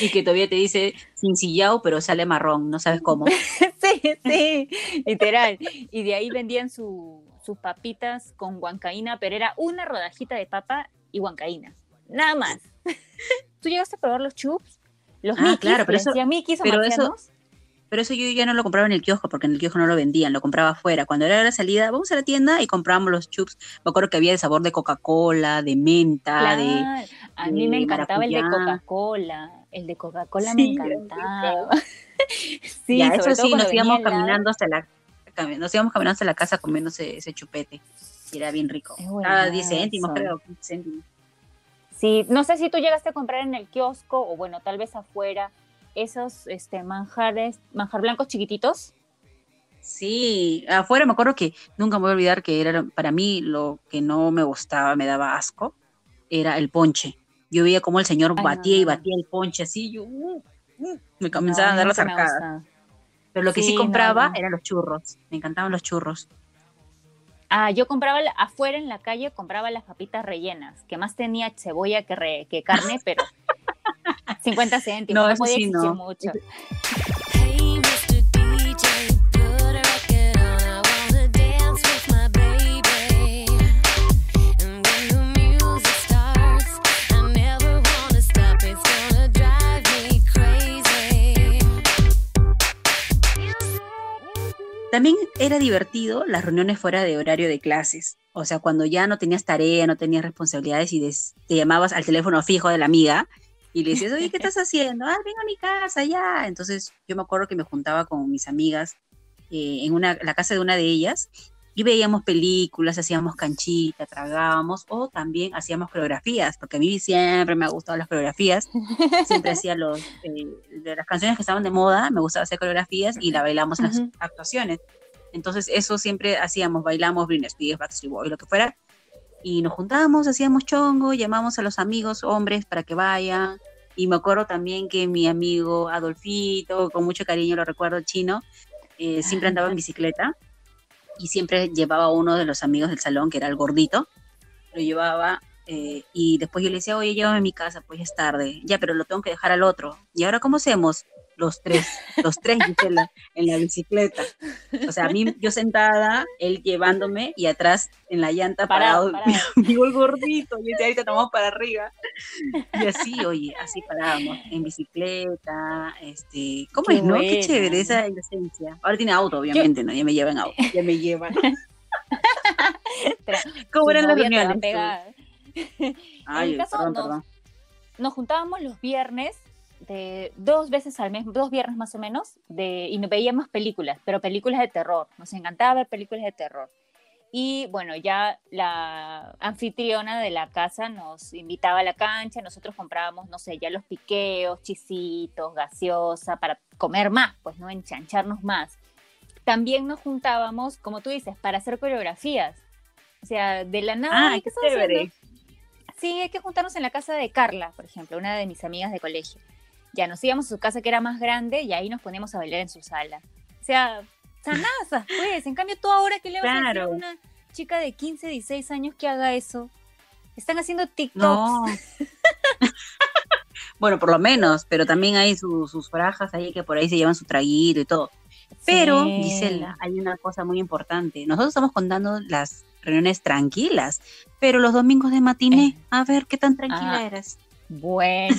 [SPEAKER 3] Y que todavía te dice sin sillao, pero sale marrón, no sabes cómo.
[SPEAKER 4] sí, sí, literal. Y de ahí vendían su- sus papitas con huancaína, pero era una rodajita de papa y huancaína. Nada más. ¿Tú llegaste a probar los chups? Los
[SPEAKER 3] Ah,
[SPEAKER 4] Mickeys,
[SPEAKER 3] claro, pero eso- pero eso-. Pero eso yo ya no lo compraba en el kiosco, porque en el kiosco no lo vendían, lo compraba afuera. Cuando era la salida, vamos a la tienda y comprábamos los chups. Me acuerdo que había de sabor de Coca-Cola, de menta, de...
[SPEAKER 4] A mí me encantaba el de. Coca-Cola. El de Coca-Cola
[SPEAKER 3] Sí,
[SPEAKER 4] me encantaba. sí,
[SPEAKER 3] ya, eso sí, nos íbamos caminando hasta la... Nos íbamos caminando hasta la casa comiendo ese, ese chupete. Y era bien rico. Cada 10 céntimos, creo. 15 céntimos.
[SPEAKER 4] Sí, no sé si tú llegaste a comprar en el kiosco o bueno, tal vez afuera esos este, manjares, manjar blancos chiquititos.
[SPEAKER 3] Sí, afuera me acuerdo que nunca me voy a olvidar que era para mí lo que no me gustaba, me daba asco, era el ponche. Yo veía cómo el señor
[SPEAKER 4] Ay,
[SPEAKER 3] batía y batía el ponche así, yo uh, uh, me
[SPEAKER 4] No,
[SPEAKER 3] comenzaba a dar las arcadas. Pero lo que sí, compraba
[SPEAKER 4] no.
[SPEAKER 3] eran los churros, me encantaban los churros.
[SPEAKER 4] Ah, yo compraba afuera en la calle, compraba las papitas rellenas, que más tenía cebolla que, re- que carne, pero 50 céntimos,
[SPEAKER 3] No,
[SPEAKER 4] no,
[SPEAKER 3] eso
[SPEAKER 4] podía
[SPEAKER 3] sí,
[SPEAKER 4] exigir
[SPEAKER 3] no.
[SPEAKER 4] mucho.
[SPEAKER 5] Crazy.
[SPEAKER 3] También era divertido las reuniones fuera de horario de clases. O sea, cuando ya no tenías tarea, no tenías responsabilidades y des- te llamabas al teléfono fijo de la amiga y le decías, oye, ¿qué estás haciendo? Ah, vengo a mi casa ya. Entonces yo me acuerdo que me juntaba con mis amigas eh, en una, la casa de una de ellas y veíamos películas, hacíamos canchita, tragábamos o también hacíamos coreografías, porque a mí siempre me ha gustado las coreografías. Siempre hacía los, eh, de las canciones que estaban de moda, me gustaba hacer coreografías y la bailamos en las
[SPEAKER 4] Ujú.
[SPEAKER 3] actuaciones. Entonces eso siempre hacíamos, bailamos Britney Spears, Backstreet Boys, lo que fuera, y nos juntábamos, hacíamos chongo, llamamos a los amigos hombres para que vayan, y me acuerdo también que mi amigo Adolfito, con mucho cariño lo recuerdo, chino, eh, siempre andaba en bicicleta y siempre llevaba a uno de los amigos del salón, que era el gordito, lo llevaba eh, y después yo le decía, oye, llévame a mi casa, pues ya es tarde, ya, pero lo tengo que dejar al otro. ¿Y ahora cómo hacemos? Los tres, los tres Gisela, en la bicicleta. O sea, a mí, yo sentada, él llevándome y atrás en la llanta
[SPEAKER 4] Parado,
[SPEAKER 3] parado,
[SPEAKER 4] parado.
[SPEAKER 3] mi el gordito, y decía, ahorita tomamos para arriba. Y así, oye, así parábamos, en bicicleta, este, ¿cómo
[SPEAKER 4] Qué
[SPEAKER 3] es, no? Qué chévere esa inocencia. Ahora tiene auto, obviamente, ¿no? Ya me llevan auto, ya me llevan. ¿Cómo eran las reuniones? Ay,
[SPEAKER 4] mi caso,
[SPEAKER 3] perdón,
[SPEAKER 4] no.
[SPEAKER 3] perdón.
[SPEAKER 4] Nos juntábamos los viernes, dos veces al mes, dos viernes más o menos, de, y nos veíamos películas, pero películas de terror. Nos encantaba ver películas de terror. Y bueno, ya la anfitriona de la casa nos invitaba a la cancha, nosotros comprábamos, no sé, ya los piqueos, chisitos, gaseosa, para comer más, pues no enchancharnos más. También nos juntábamos, como tú dices, para hacer coreografías. O sea, de la nada,
[SPEAKER 3] Ah,
[SPEAKER 4] "Ay,
[SPEAKER 3] qué
[SPEAKER 4] estás haciendo?".
[SPEAKER 3] chévere.
[SPEAKER 4] Sí, hay que juntarnos en la casa de Carla, por ejemplo, una de mis amigas de colegio. Ya nos íbamos a su casa que era más grande y ahí nos poníamos a bailar en su sala. O sea, sanazas, pues. En cambio, tú ahora que le vas a decir a
[SPEAKER 3] Claro.
[SPEAKER 4] una chica de 15, 16 años que haga eso, están haciendo TikToks.
[SPEAKER 3] No. bueno, por lo menos, pero también hay su- sus frajas ahí que por ahí se llevan su traguito y todo. Pero,
[SPEAKER 4] Sí.
[SPEAKER 3] Gisela, hay una cosa muy importante. Nosotros estamos contando las reuniones tranquilas, pero los domingos de matiné,
[SPEAKER 4] Eh.
[SPEAKER 3] a ver qué tan tranquila
[SPEAKER 4] Ah.
[SPEAKER 3] eres.
[SPEAKER 4] Bueno.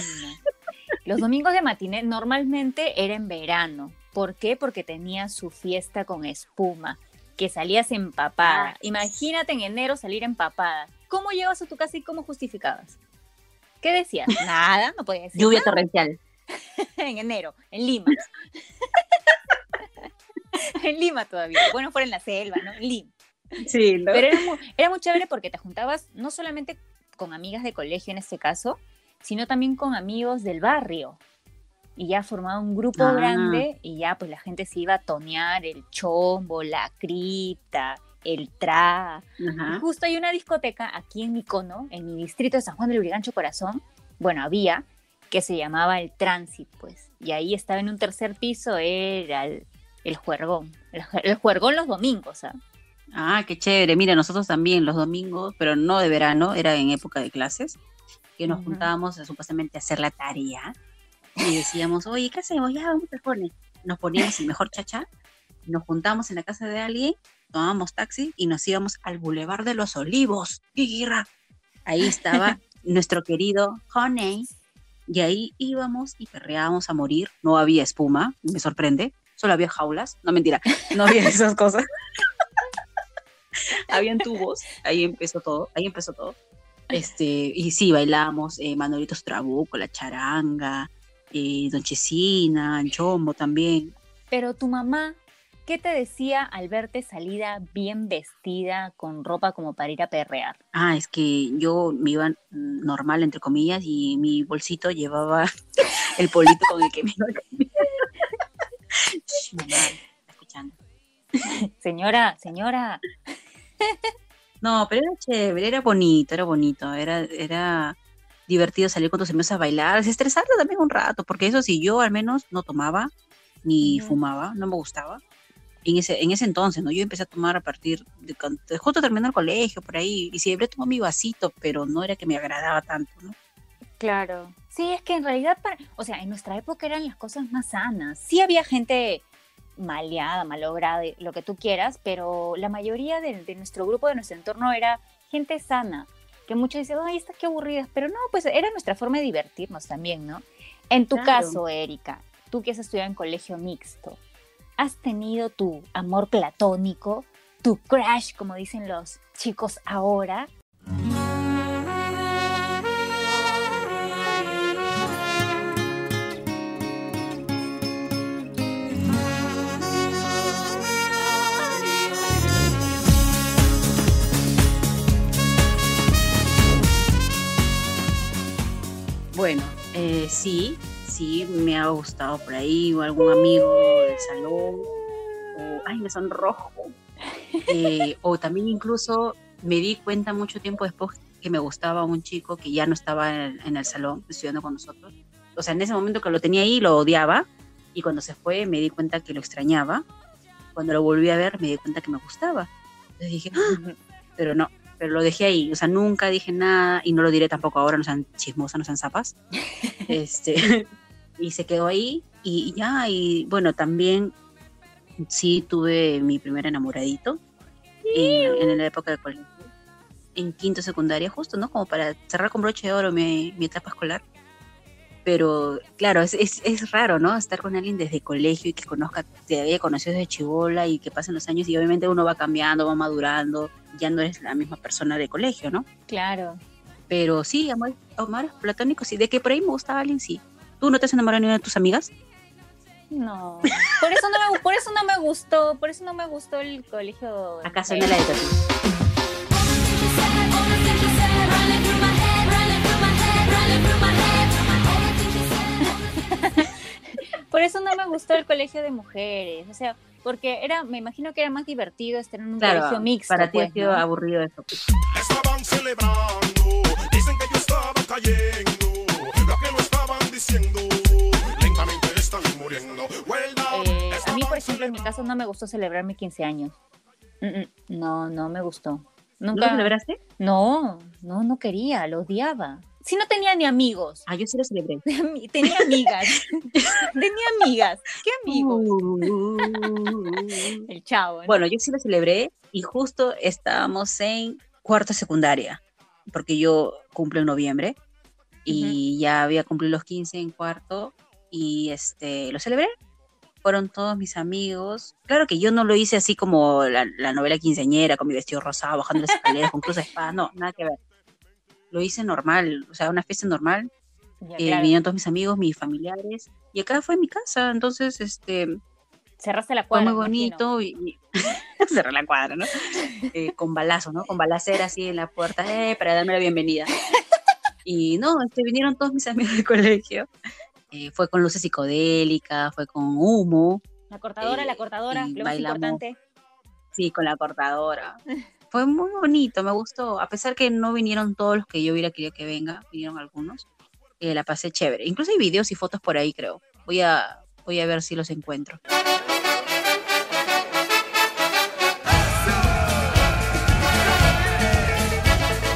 [SPEAKER 4] Los domingos de matiné normalmente era en verano. ¿Por qué? Porque tenía su fiesta con espuma, que salías empapada. Imagínate en enero salir empapada. ¿Cómo llegabas a tu casa y cómo justificabas? ¿Qué decías? Nada, no podía decir
[SPEAKER 3] Lluvia
[SPEAKER 4] nada.
[SPEAKER 3] torrencial.
[SPEAKER 4] en enero, en Lima. en Lima todavía. Bueno, fuera en la selva, ¿no? En Lima.
[SPEAKER 3] Sí, ¿no?
[SPEAKER 4] Pero era muy, era muy chévere porque te juntabas no solamente con amigas de colegio en este caso, sino también con amigos del barrio. Y ya formaba un grupo
[SPEAKER 3] Ah.
[SPEAKER 4] grande y ya pues la gente se iba a tonear el chombo, la cripta, el tra. Y justo hay una discoteca aquí en Micono, en mi distrito de San Juan del Urigancho Corazón. Bueno, había, que se llamaba el Transit, pues. Y ahí estaba en un tercer piso, era el, el juergón. El, el juergón los domingos, ¿ah?
[SPEAKER 3] Ah, qué chévere. Mira, nosotros también los domingos, pero no de verano, era en época de clases, que nos juntábamos a, supuestamente a hacer la tarea y decíamos, oye, ¿qué hacemos? Ya, vamos a poner. Nos poníamos el mejor chacha, nos juntamos en la casa de alguien, tomábamos taxi y nos íbamos al Boulevard de los Olivos. ¡Qué guirra! Ahí estaba nuestro querido Honey y ahí íbamos y perreábamos a morir. No había espuma, me sorprende. Solo había jaulas. No, mentira. No había esas cosas. Habían tubos. Ahí empezó todo. Ahí empezó todo. Este, y sí, bailamos eh, Manolitos Trabuco, la charanga, eh, Don Chesina, Chombo también.
[SPEAKER 4] Pero tu mamá, ¿qué te decía al verte salida bien vestida, con ropa como para ir a perrear?
[SPEAKER 3] Ah, es que yo me iba normal, entre comillas, y mi bolsito llevaba el polito con el que me iba. Shh, mamá, está escuchando.
[SPEAKER 4] Señora, señora,
[SPEAKER 3] No, pero era chévere, era bonito, era bonito, era, era divertido salir con tus amigos a bailar, estresarlo también un rato, porque eso sí, yo al menos no tomaba ni fumaba, no me gustaba. En ese, en ese entonces, ¿no? Yo empecé a tomar a partir de cuando de justo terminé el colegio, por ahí, y siempre tomé mi vasito, pero no era que me agradaba tanto, ¿no?
[SPEAKER 4] Claro. Sí, es que en realidad, para- o sea, en nuestra época eran las cosas más sanas. Sí había gente maleada, malograda, lo que tú quieras, pero la mayoría de, de nuestro grupo, de nuestro entorno, era gente sana. Que muchos dicen, ay, estas qué aburridas. Pero no, pues era nuestra forma de divertirnos también, ¿no? En tu
[SPEAKER 3] Claro.
[SPEAKER 4] caso, Erika, tú que has estudiado en colegio mixto, ¿has tenido tu amor platónico, tu crush, como dicen los chicos ahora?
[SPEAKER 3] Sí, sí, me ha gustado por ahí, o algún amigo del salón, o, ay, me sonrojo. Eh, o también incluso me di cuenta mucho tiempo después que me gustaba un chico que ya no estaba en, en el salón estudiando con nosotros. O sea, en ese momento que lo tenía ahí lo odiaba y cuando se fue me di cuenta que lo extrañaba. Cuando lo volví a ver me di cuenta que me gustaba. Entonces dije, "Ah", pero no, pero lo dejé ahí. O sea, nunca dije nada y no lo diré tampoco ahora, no sean chismosas, no sean zapas. este, y se quedó ahí y ya, y bueno, también sí tuve mi primer enamoradito en, en la época de colegio, en quinto secundaria, justo, ¿no? Como para cerrar con broche de oro mi, mi etapa escolar. Pero claro, es, es, es raro, ¿no? Estar con alguien desde colegio y que conozca, te haya conocido desde chivola y que pasen los años y obviamente uno va cambiando, va madurando, ya no eres la misma persona de colegio, ¿no?
[SPEAKER 4] Claro.
[SPEAKER 3] Pero sí, amor, amores platónicos, sí, de que por ahí me gustaba alguien, sí. ¿Tú no te has enamorado de ninguna de tus amigas?
[SPEAKER 4] No, por eso no me, por eso no me gustó, por eso no me gustó el colegio.
[SPEAKER 3] Acá suena la de.
[SPEAKER 4] Por eso no me gustó el colegio de mujeres, o sea, porque era, me imagino que era más divertido estar en un colegio mixto.
[SPEAKER 3] para ti
[SPEAKER 4] pues,
[SPEAKER 3] ha sido
[SPEAKER 4] ¿no?
[SPEAKER 3] aburrido eso. pues.
[SPEAKER 2] Estaban celebrando, dicen que yo estaba cayendo. Lo que no estaban diciendo, lentamente están muriendo. Well done,
[SPEAKER 4] Eh, a mí, por ejemplo, en mi caso no me gustó celebrar mis 15 años. Mm, mm, No, no me gustó.
[SPEAKER 3] ¿No
[SPEAKER 4] Nunca.
[SPEAKER 3] lo celebraste?
[SPEAKER 4] No, no, no quería, lo odiaba. Si no tenía ni amigos,
[SPEAKER 3] Ah, yo sí lo celebré.
[SPEAKER 4] tenía amigas. tenía amigas. ¿Qué amigos?
[SPEAKER 3] Uh.
[SPEAKER 4] El chavo. ¿no?
[SPEAKER 3] Bueno, yo sí lo celebré y justo estábamos en cuarto secundaria, porque yo cumplo en noviembre y ya había cumplido los 15 en cuarto y este lo celebré. Fueron todos mis amigos. Claro que yo no lo hice así como la, la novela quinceañera, con mi vestido rosado, bajando las escaleras, con cruz de espada. No, nada que ver. Lo hice normal, o sea, una fiesta normal.
[SPEAKER 4] Ya,
[SPEAKER 3] Eh,
[SPEAKER 4] claro.
[SPEAKER 3] vinieron todos mis amigos, mis familiares. Y acá fue mi casa, entonces este,
[SPEAKER 4] Cerraste la
[SPEAKER 3] fue
[SPEAKER 4] cuadra.
[SPEAKER 3] muy
[SPEAKER 4] me imagino.
[SPEAKER 3] bonito y, y- cerré la cuadra, ¿no? Eh, con balazo, ¿no? Con balacera así en la puerta, eh, para darme la bienvenida. Y no, este, vinieron todos mis amigos del colegio. Eh, fue con luces psicodélicas, fue con humo.
[SPEAKER 4] La cortadora, la cortadora, lo más importante.
[SPEAKER 3] Sí, con la cortadora. Fue muy bonito, me gustó. A pesar que no vinieron todos los que yo hubiera querido que venga, vinieron algunos. eh, la pasé chévere. Incluso hay videos y fotos por ahí, creo. Voy a, voy a ver si los encuentro.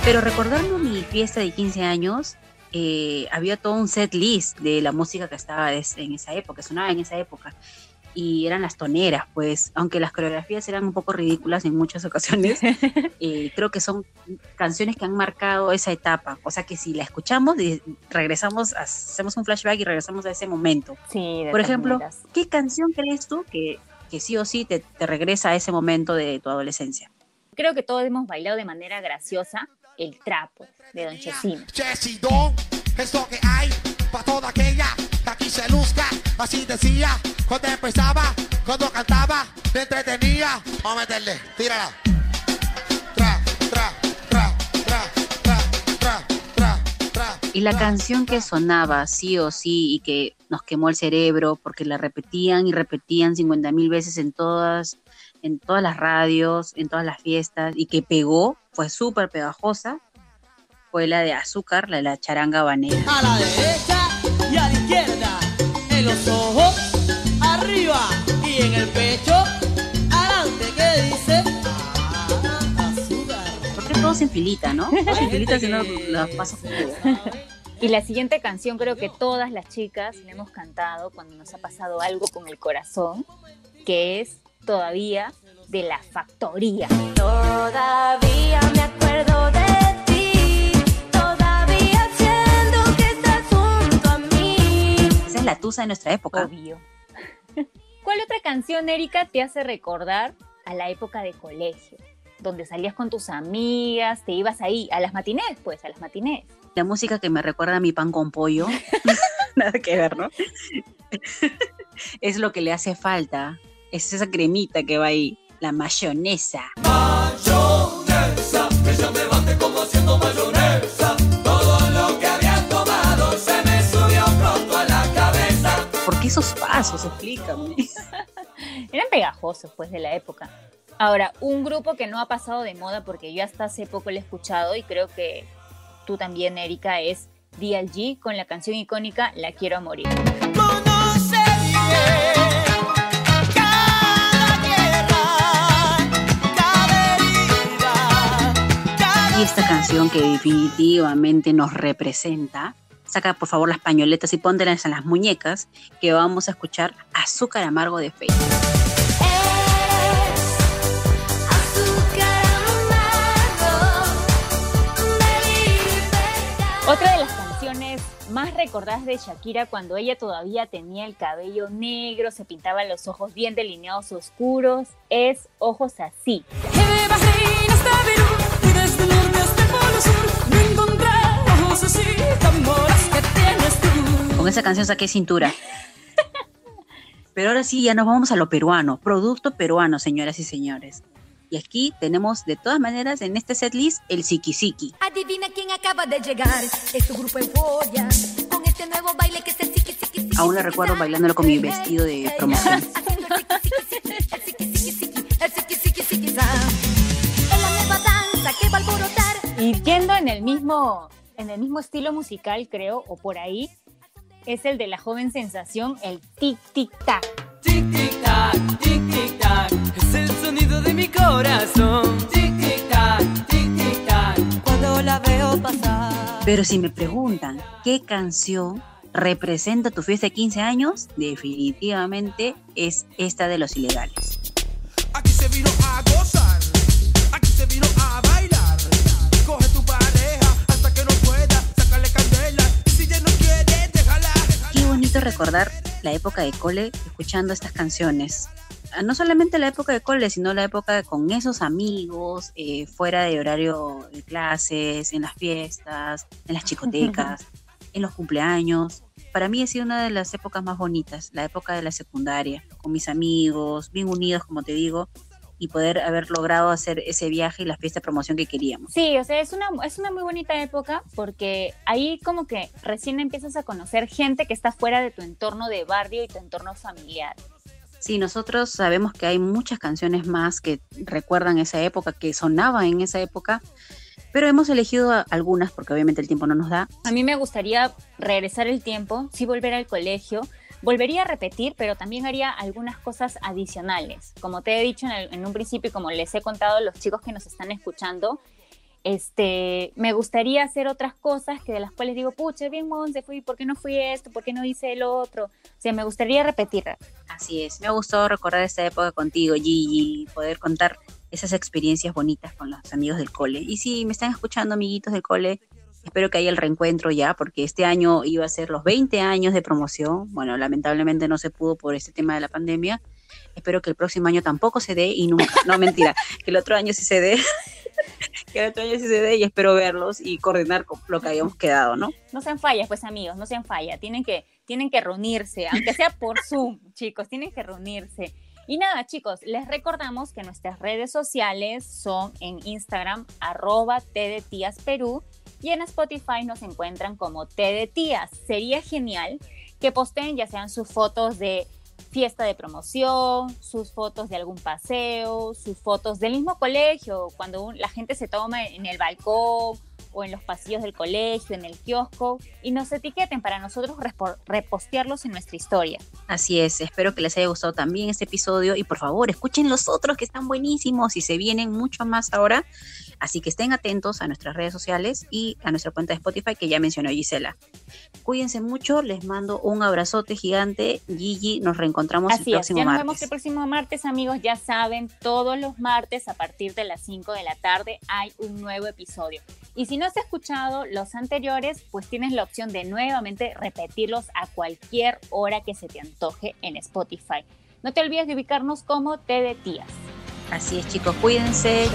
[SPEAKER 3] Pero recordando mi fiesta de 15 años, eh, había todo un set list de la música que estaba es- en esa época, sonaba en esa época. Y eran las toneras, pues, aunque las coreografías eran un poco ridículas en muchas ocasiones, eh, creo que son canciones que han marcado esa etapa. O sea que si la escuchamos, regresamos, hacemos un flashback y regresamos a ese momento.
[SPEAKER 4] Sí, de
[SPEAKER 3] Por ejemplo,
[SPEAKER 4] maneras.
[SPEAKER 3] ¿qué canción crees tú que, que sí o sí te, te regresa a ese momento de tu adolescencia?
[SPEAKER 4] creo que todos hemos bailado de manera graciosa el trapo de Don Chesino.
[SPEAKER 8] Chesidón es lo que hay para toda aquella aquí se luzca. Así decía cuando empezaba, cuando cantaba, me entretenía. Vamos a meterle, tírala. Tra, tra, tra, tra, tra, tra, tra, tra.
[SPEAKER 3] Y la canción que sonaba sí o sí y que nos quemó el cerebro porque la repetían y repetían 50 mil veces en todas, en todas las radios, en todas las fiestas y que pegó, fue súper pegajosa, fue la de Azúcar, la de la charanga banera.
[SPEAKER 6] A la derecha y a la izquierda. Los ojos, arriba y en el pecho. Adelante, ¿qué dice? Ah, azúcar.
[SPEAKER 3] Porque todos en filita, ¿no? Todos en filita haciendo
[SPEAKER 6] que-
[SPEAKER 3] los pasos.
[SPEAKER 4] Y la siguiente canción creo que todas las chicas la hemos cantado cuando nos ha pasado algo con el corazón, que es todavía de la factoría.
[SPEAKER 5] Todavía me acuerdo de
[SPEAKER 3] es la tusa de nuestra época.
[SPEAKER 4] Obvio. ¿Cuál otra canción, Erika, te hace recordar a la época de colegio? Donde salías con tus amigas, te ibas ahí, a las matinés, pues, a las matinés.
[SPEAKER 3] La música que me recuerda a mi pan con pollo. Nada que ver, ¿no? es lo que le hace falta. Es esa cremita que va ahí. La mayonesa.
[SPEAKER 7] Mayonesa, ella me bate como haciendo mayonesa.
[SPEAKER 3] Esos pasos? Explícame.
[SPEAKER 4] Eran pegajosos, pues, de la época. Ahora, un grupo que no ha pasado de moda porque yo hasta hace poco lo he escuchado y creo que tú también, Erika, es DLG con la canción icónica La Quiero a Morir.
[SPEAKER 3] Y esta canción que definitivamente nos representa. Saca por favor las pañoletas y póntelas en las muñecas que vamos a escuchar Azúcar Amargo de
[SPEAKER 5] libertad.
[SPEAKER 4] Otra de las canciones más recordadas de Shakira cuando ella todavía tenía el cabello negro, se pintaba los ojos bien delineados oscuros, es Ojos Así.
[SPEAKER 9] De
[SPEAKER 3] Con esa canción saqué cintura. Pero ahora sí, ya nos vamos a lo peruano, producto peruano, señoras y señores. Y aquí tenemos de todas maneras en este setlist el Siki
[SPEAKER 5] Adivina quién acaba de llegar. Es tu grupo Euforia. Con este nuevo baile que es el siki siki siki.
[SPEAKER 3] Aún la recuerdo bailándolo con mi vestido de promoción.
[SPEAKER 4] Y yendo en el mismo, en el mismo estilo musical, creo, o por ahí, es el de la joven sensación, el tic tic tac.
[SPEAKER 6] Tic tic tac, tic tic tac, es el sonido de mi corazón. Tic tic tac, tic tic tac, cuando la veo pasar.
[SPEAKER 3] Pero si me preguntan qué canción representa tu fiesta de 15 años, definitivamente es esta de los ilegales.
[SPEAKER 2] Aquí se vino a gozar,
[SPEAKER 3] Recordar la época de cole escuchando estas canciones. Ah, No solamente la época de cole, sino la época con esos amigos, eh, fuera de horario de clases, en las fiestas, en las chicotecas, en los cumpleaños. Para mí ha sido una de las épocas más bonitas, la época de la secundaria, con mis amigos, bien unidos, como te digo, y poder haber logrado hacer ese viaje y la fiesta de promoción que queríamos.
[SPEAKER 4] Sí, o sea, es una, es una muy bonita época porque ahí como que recién empiezas a conocer gente que está fuera de tu entorno de barrio y tu entorno familiar.
[SPEAKER 3] Sí, nosotros sabemos que hay muchas canciones más que recuerdan esa época, que sonaban en esa época, pero hemos elegido algunas porque obviamente el tiempo no nos da.
[SPEAKER 4] A mí me gustaría regresar el tiempo, sí volver al colegio. Volvería a repetir, pero también haría algunas cosas adicionales. Como te he dicho en, el- en un principio y como les he contado a los chicos que nos están escuchando, este, me gustaría hacer otras cosas que de las cuales digo, pucha, bien Monse, fui, ¿por qué no fui esto? ¿Por qué no hice el otro? O sea, me gustaría repetir.
[SPEAKER 3] Así es, me gustado recordar esta época contigo, Gigi, poder contar esas experiencias bonitas con los amigos del cole. Y si me están escuchando, amiguitos del cole, espero que haya el reencuentro ya, porque este año iba a ser los 20 años de promoción. Bueno, lamentablemente no se pudo por este tema de la pandemia. Espero que el próximo año tampoco se dé y nunca, no mentira, que el otro año sí se dé, que el otro año sí se dé y espero verlos y coordinar con lo que habíamos quedado, ¿no?
[SPEAKER 4] No sean fallas, pues amigos, no sean fallas. Tienen que, tienen que reunirse, aunque sea por Zoom, chicos, tienen que reunirse. Y nada, chicos, les recordamos que nuestras redes sociales son en Instagram, arroba Perú y en Spotify nos encuentran como Tías. Sería genial que posteen ya sean sus fotos de fiesta de promoción, sus fotos de algún paseo, sus fotos del mismo colegio, cuando un- la gente se toma en el balcón o en los pasillos del colegio, en el kiosco, y nos etiqueten para nosotros repostearlos en nuestra historia.
[SPEAKER 3] Así es, espero que les haya gustado también este episodio y por favor escuchen los otros que están buenísimos y se vienen mucho más ahora. Así que estén atentos a nuestras redes sociales y a nuestra cuenta de Spotify que ya mencionó Gisela. Cuídense mucho, les mando un abrazote gigante. Gigi, nos reencontramos el
[SPEAKER 4] Así es,
[SPEAKER 3] próximo
[SPEAKER 4] ya nos
[SPEAKER 3] martes.
[SPEAKER 4] vemos el próximo martes, amigos. Ya saben, todos los martes a partir de las 5 de la tarde hay un nuevo episodio. Y si no no has escuchado los anteriores, pues tienes la opción de nuevamente repetirlos a cualquier hora que se te antoje en Spotify. No te olvides de ubicarnos como TV Tías.
[SPEAKER 3] Así es, chicos, cuídense.